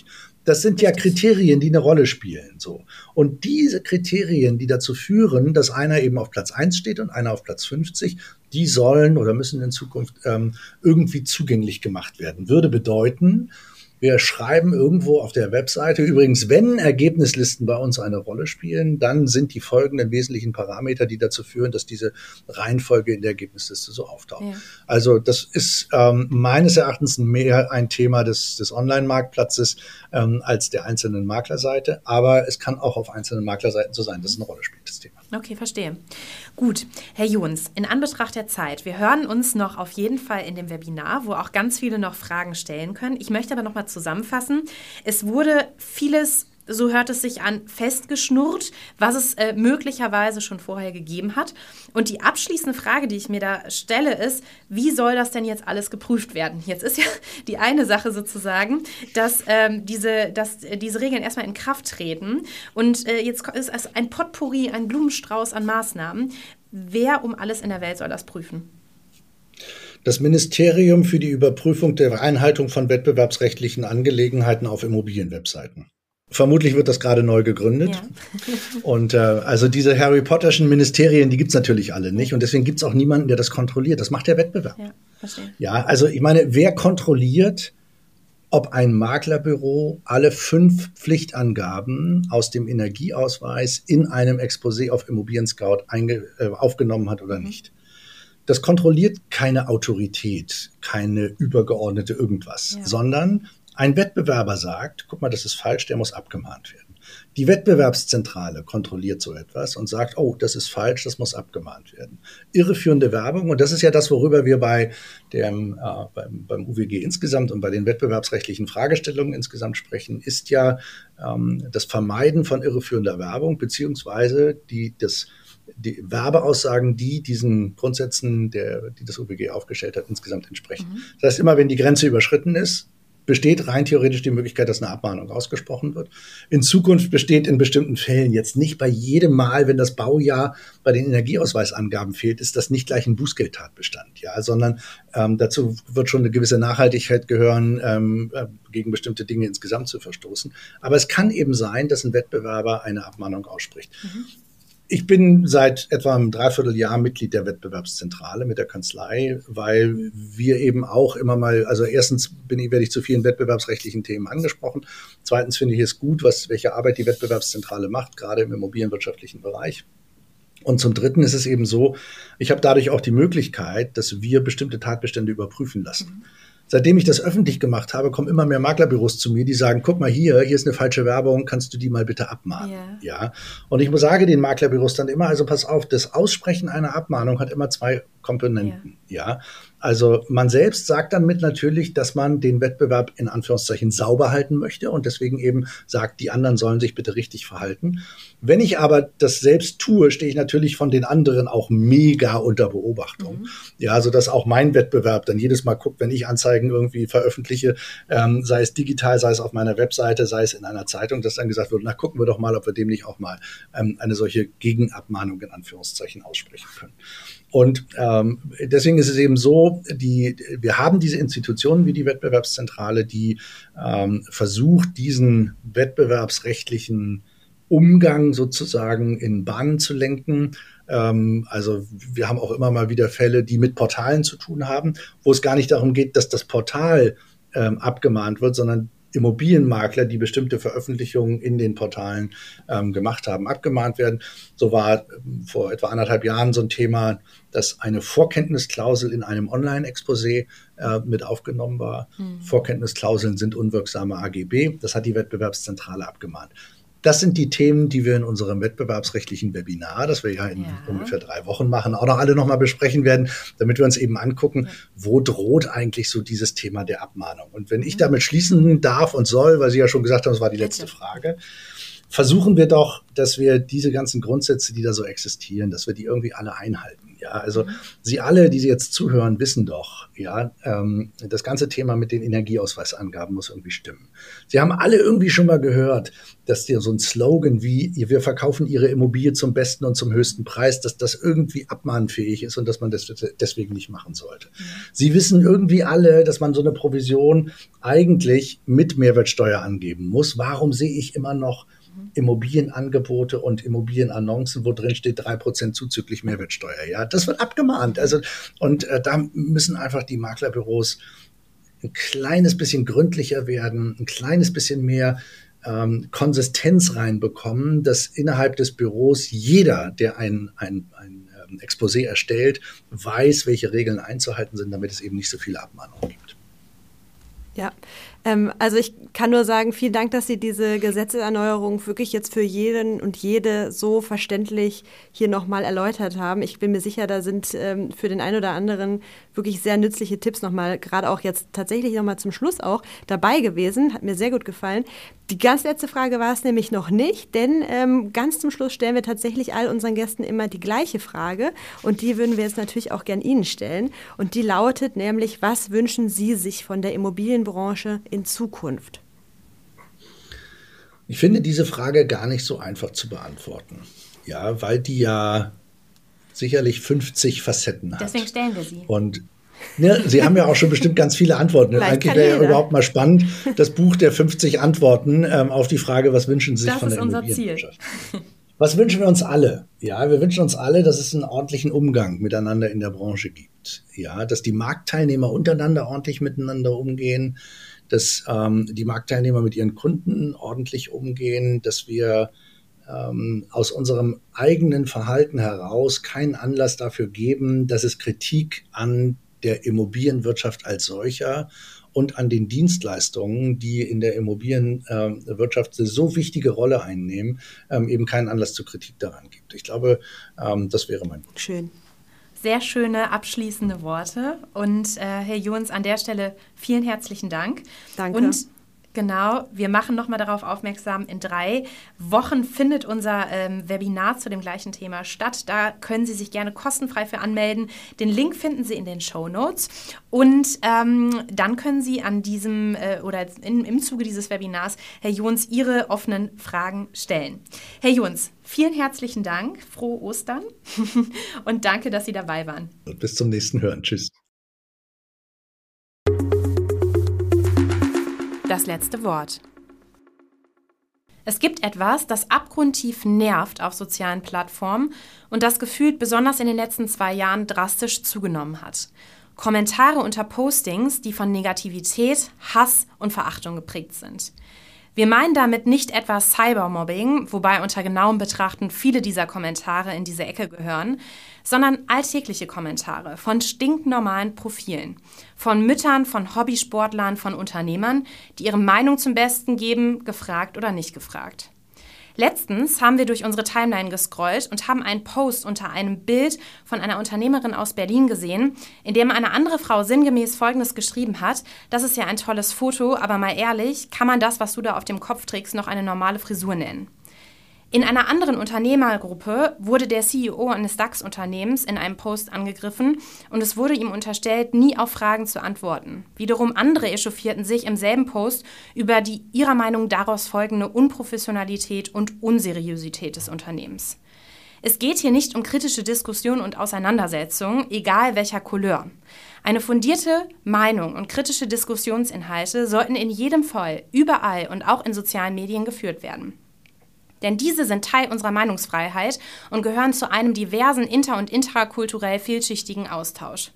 Das sind ja Kriterien, die eine Rolle spielen, so. Und diese Kriterien, die dazu führen, dass einer eben auf Platz 1 steht und einer auf Platz 50, die sollen oder müssen in Zukunft ähm, irgendwie zugänglich gemacht werden. Würde bedeuten, wir schreiben irgendwo auf der Webseite, übrigens, wenn Ergebnislisten bei uns eine Rolle spielen, dann sind die folgenden wesentlichen Parameter, die dazu führen, dass diese Reihenfolge in der Ergebnisliste so auftaucht. Ja. Also das ist ähm, meines Erachtens mehr ein Thema des, des Online-Marktplatzes ähm, als der einzelnen Maklerseite, aber es kann auch auf einzelnen Maklerseiten so sein, dass es eine Rolle spielt, das Thema. Okay, verstehe. Gut, Herr Jons, in Anbetracht der Zeit, wir hören uns noch auf jeden Fall in dem Webinar, wo auch ganz viele noch Fragen stellen können. Ich möchte aber noch mal zusammenfassen. Es wurde vieles so hört es sich an, festgeschnurrt, was es äh, möglicherweise schon vorher gegeben hat. Und die abschließende Frage, die ich mir da stelle, ist, wie soll das denn jetzt alles geprüft werden? Jetzt ist ja (laughs) die eine Sache sozusagen, dass, ähm, diese, dass diese Regeln erstmal in Kraft treten. Und äh, jetzt ist es ein Potpourri, ein Blumenstrauß an Maßnahmen. Wer um alles in der Welt soll das prüfen? Das Ministerium für die Überprüfung der Einhaltung von wettbewerbsrechtlichen Angelegenheiten auf Immobilienwebseiten. Vermutlich wird das gerade neu gegründet. Ja. (laughs) und äh, also diese Harry Potterschen Ministerien, die gibt's natürlich alle nicht. Und deswegen gibt's auch niemanden, der das kontrolliert. Das macht der Wettbewerb. Ja, verstehe. ja, also ich meine, wer kontrolliert, ob ein Maklerbüro alle fünf Pflichtangaben aus dem Energieausweis in einem Exposé auf Immobilien Scout äh, aufgenommen hat oder mhm. nicht? Das kontrolliert keine Autorität, keine übergeordnete irgendwas, ja. sondern ein Wettbewerber sagt, guck mal, das ist falsch, der muss abgemahnt werden. Die Wettbewerbszentrale kontrolliert so etwas und sagt, oh, das ist falsch, das muss abgemahnt werden. Irreführende Werbung, und das ist ja das, worüber wir bei dem, äh, beim, beim UWG insgesamt und bei den wettbewerbsrechtlichen Fragestellungen insgesamt sprechen, ist ja ähm, das Vermeiden von irreführender Werbung, beziehungsweise die, das, die Werbeaussagen, die diesen Grundsätzen, der, die das UWG aufgestellt hat, insgesamt entsprechen. Mhm. Das heißt, immer wenn die Grenze überschritten ist, besteht rein theoretisch die Möglichkeit, dass eine Abmahnung ausgesprochen wird. In Zukunft besteht in bestimmten Fällen jetzt nicht bei jedem Mal, wenn das Baujahr bei den Energieausweisangaben fehlt, ist das nicht gleich ein Bußgeldtatbestand, ja, sondern ähm, dazu wird schon eine gewisse Nachhaltigkeit gehören, ähm, äh, gegen bestimmte Dinge insgesamt zu verstoßen. Aber es kann eben sein, dass ein Wettbewerber eine Abmahnung ausspricht. Mhm. Ich bin seit etwa einem Dreivierteljahr Mitglied der Wettbewerbszentrale mit der Kanzlei, weil wir eben auch immer mal, also erstens bin ich, werde ich zu vielen wettbewerbsrechtlichen Themen angesprochen. Zweitens finde ich es gut, was, welche Arbeit die Wettbewerbszentrale macht, gerade im immobilienwirtschaftlichen Bereich. Und zum Dritten ist es eben so, ich habe dadurch auch die Möglichkeit, dass wir bestimmte Tatbestände überprüfen lassen. Mhm seitdem ich das öffentlich gemacht habe, kommen immer mehr Maklerbüros zu mir, die sagen, guck mal hier, hier ist eine falsche Werbung, kannst du die mal bitte abmahnen? Yeah. Ja. Und ich sage den Maklerbüros dann immer, also pass auf, das Aussprechen einer Abmahnung hat immer zwei Komponenten. Yeah. Ja. Also man selbst sagt damit natürlich, dass man den Wettbewerb in Anführungszeichen sauber halten möchte und deswegen eben sagt, die anderen sollen sich bitte richtig verhalten. Wenn ich aber das selbst tue, stehe ich natürlich von den anderen auch mega unter Beobachtung. Mhm. Ja, so dass auch mein Wettbewerb dann jedes Mal guckt, wenn ich Anzeigen irgendwie veröffentliche, ähm, sei es digital, sei es auf meiner Webseite, sei es in einer Zeitung, dass dann gesagt wird, na gucken wir doch mal, ob wir dem nicht auch mal ähm, eine solche Gegenabmahnung in Anführungszeichen aussprechen können. Und ähm, deswegen ist es eben so, die, wir haben diese Institutionen wie die Wettbewerbszentrale, die ähm, versucht, diesen wettbewerbsrechtlichen Umgang sozusagen in Bahnen zu lenken. Ähm, also wir haben auch immer mal wieder Fälle, die mit Portalen zu tun haben, wo es gar nicht darum geht, dass das Portal ähm, abgemahnt wird, sondern Immobilienmakler, die bestimmte Veröffentlichungen in den Portalen ähm, gemacht haben, abgemahnt werden. So war ähm, vor etwa anderthalb Jahren so ein Thema, dass eine Vorkenntnisklausel in einem Online-Exposé äh, mit aufgenommen war. Hm. Vorkenntnisklauseln sind unwirksame AGB. Das hat die Wettbewerbszentrale abgemahnt. Das sind die Themen, die wir in unserem wettbewerbsrechtlichen Webinar, das wir ja in ja. ungefähr drei Wochen machen, auch noch alle nochmal besprechen werden, damit wir uns eben angucken, wo droht eigentlich so dieses Thema der Abmahnung. Und wenn ich mhm. damit schließen darf und soll, weil Sie ja schon gesagt haben, das war die letzte Frage, versuchen wir doch, dass wir diese ganzen Grundsätze, die da so existieren, dass wir die irgendwie alle einhalten. Ja, also. Sie alle, die Sie jetzt zuhören, wissen doch, ja, ähm, das ganze Thema mit den Energieausweisangaben muss irgendwie stimmen. Sie haben alle irgendwie schon mal gehört, dass dir so ein Slogan wie wir verkaufen Ihre Immobilie zum besten und zum höchsten Preis, dass das irgendwie abmahnfähig ist und dass man das deswegen nicht machen sollte. Mhm. Sie wissen irgendwie alle, dass man so eine Provision eigentlich mit Mehrwertsteuer angeben muss. Warum sehe ich immer noch Immobilienangebote und Immobilienannoncen, wo drin steht drei Prozent zuzüglich Mehrwertsteuer. Ja, das wird abgemahnt. Also, und äh, da müssen einfach die Maklerbüros ein kleines bisschen gründlicher werden, ein kleines bisschen mehr ähm, Konsistenz reinbekommen, dass innerhalb des Büros jeder, der ein, ein, ein ähm, Exposé erstellt, weiß, welche Regeln einzuhalten sind, damit es eben nicht so viele Abmahnungen gibt. Ja, ähm, also ich kann nur sagen, vielen Dank, dass Sie diese Gesetzeserneuerung wirklich jetzt für jeden und jede so verständlich hier nochmal erläutert haben. Ich bin mir sicher, da sind ähm, für den einen oder anderen wirklich sehr nützliche Tipps nochmal, gerade auch jetzt tatsächlich nochmal zum Schluss auch dabei gewesen. Hat mir sehr gut gefallen. Die ganz letzte Frage war es nämlich noch nicht, denn ähm, ganz zum Schluss stellen wir tatsächlich all unseren Gästen immer die gleiche Frage und die würden wir jetzt natürlich auch gern Ihnen stellen. Und die lautet nämlich, was wünschen Sie sich von der Immobilienbranche in Zukunft? Ich finde diese Frage gar nicht so einfach zu beantworten. Ja, weil die ja sicherlich 50 Facetten hat. Deswegen stellen wir sie. Und ja, Sie haben ja auch schon bestimmt ganz viele Antworten. Eigentlich wäre ja überhaupt mal spannend, das Buch der 50 Antworten ähm, auf die Frage, was wünschen Sie sich das von der Immobilienwirtschaft? Was wünschen wir uns alle? Ja, wir wünschen uns alle, dass es einen ordentlichen Umgang miteinander in der Branche gibt. Ja, dass die Marktteilnehmer untereinander ordentlich miteinander umgehen, dass ähm, die Marktteilnehmer mit ihren Kunden ordentlich umgehen, dass wir ähm, aus unserem eigenen Verhalten heraus keinen Anlass dafür geben, dass es Kritik an der Immobilienwirtschaft als solcher und an den Dienstleistungen, die in der Immobilienwirtschaft eine so wichtige Rolle einnehmen, ähm, eben keinen Anlass zur Kritik daran gibt. Ich glaube, ähm, das wäre mein Wunsch. Schön. Sehr schöne abschließende Worte. Und äh, Herr Jons, an der Stelle vielen herzlichen Dank. Danke. Und Genau, wir machen nochmal darauf aufmerksam, in drei Wochen findet unser ähm, Webinar zu dem gleichen Thema statt. Da können Sie sich gerne kostenfrei für anmelden. Den Link finden Sie in den Show Notes. Und ähm, dann können Sie an diesem äh, oder in, im Zuge dieses Webinars, Herr Jons, Ihre offenen Fragen stellen. Herr Jons, vielen herzlichen Dank, frohe Ostern (laughs) und danke, dass Sie dabei waren. Bis zum nächsten Hören. Tschüss. Das letzte Wort. Es gibt etwas, das abgrundtief nervt auf sozialen Plattformen und das gefühlt besonders in den letzten zwei Jahren drastisch zugenommen hat. Kommentare unter Postings, die von Negativität, Hass und Verachtung geprägt sind. Wir meinen damit nicht etwa Cybermobbing, wobei unter genauem Betrachten viele dieser Kommentare in diese Ecke gehören, sondern alltägliche Kommentare von stinknormalen Profilen, von Müttern, von Hobbysportlern, von Unternehmern, die ihre Meinung zum Besten geben, gefragt oder nicht gefragt. Letztens haben wir durch unsere Timeline gescrollt und haben einen Post unter einem Bild von einer Unternehmerin aus Berlin gesehen, in dem eine andere Frau sinngemäß Folgendes geschrieben hat. Das ist ja ein tolles Foto, aber mal ehrlich, kann man das, was du da auf dem Kopf trägst, noch eine normale Frisur nennen? In einer anderen Unternehmergruppe wurde der CEO eines DAX-Unternehmens in einem Post angegriffen und es wurde ihm unterstellt, nie auf Fragen zu antworten. Wiederum andere echauffierten sich im selben Post über die ihrer Meinung daraus folgende Unprofessionalität und Unseriosität des Unternehmens. Es geht hier nicht um kritische Diskussion und Auseinandersetzung, egal welcher Couleur. Eine fundierte Meinung und kritische Diskussionsinhalte sollten in jedem Fall überall und auch in sozialen Medien geführt werden. Denn diese sind Teil unserer Meinungsfreiheit und gehören zu einem diversen inter- und intrakulturell vielschichtigen Austausch.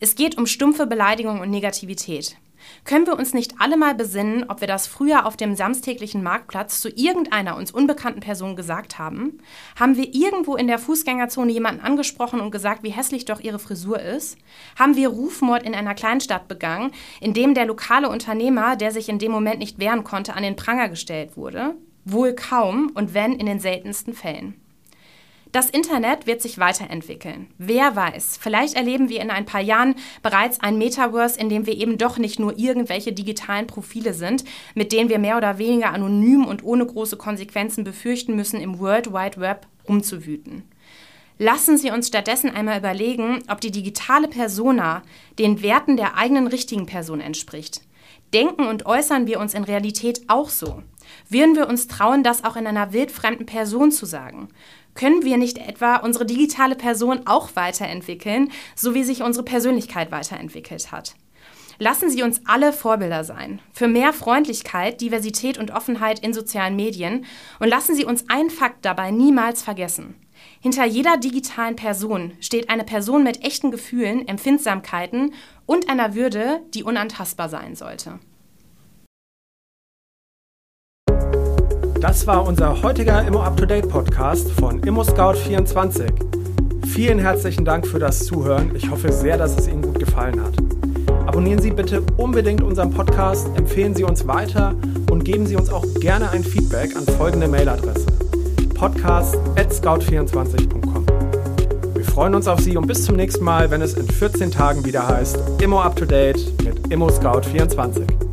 Es geht um stumpfe Beleidigung und Negativität. Können wir uns nicht alle mal besinnen, ob wir das früher auf dem samstäglichen Marktplatz zu irgendeiner uns unbekannten Person gesagt haben? Haben wir irgendwo in der Fußgängerzone jemanden angesprochen und gesagt, wie hässlich doch ihre Frisur ist? Haben wir Rufmord in einer Kleinstadt begangen, in dem der lokale Unternehmer, der sich in dem Moment nicht wehren konnte, an den Pranger gestellt wurde? Wohl kaum und wenn in den seltensten Fällen. Das Internet wird sich weiterentwickeln. Wer weiß, vielleicht erleben wir in ein paar Jahren bereits ein Metaverse, in dem wir eben doch nicht nur irgendwelche digitalen Profile sind, mit denen wir mehr oder weniger anonym und ohne große Konsequenzen befürchten müssen, im World Wide Web rumzuwüten. Lassen Sie uns stattdessen einmal überlegen, ob die digitale Persona den Werten der eigenen richtigen Person entspricht. Denken und äußern wir uns in Realität auch so? Würden wir uns trauen, das auch in einer wildfremden Person zu sagen? Können wir nicht etwa unsere digitale Person auch weiterentwickeln, so wie sich unsere Persönlichkeit weiterentwickelt hat? Lassen Sie uns alle Vorbilder sein für mehr Freundlichkeit, Diversität und Offenheit in sozialen Medien und lassen Sie uns einen Fakt dabei niemals vergessen. Hinter jeder digitalen Person steht eine Person mit echten Gefühlen, Empfindsamkeiten und einer Würde, die unantastbar sein sollte. Das war unser heutiger Immo Up to Date Podcast von Immo Scout 24. Vielen herzlichen Dank für das Zuhören. Ich hoffe sehr, dass es Ihnen gut gefallen hat. Abonnieren Sie bitte unbedingt unseren Podcast, empfehlen Sie uns weiter und geben Sie uns auch gerne ein Feedback an folgende Mailadresse: podcast@scout24.com. Wir freuen uns auf Sie und bis zum nächsten Mal, wenn es in 14 Tagen wieder heißt Immo Up to Date mit Immo Scout 24.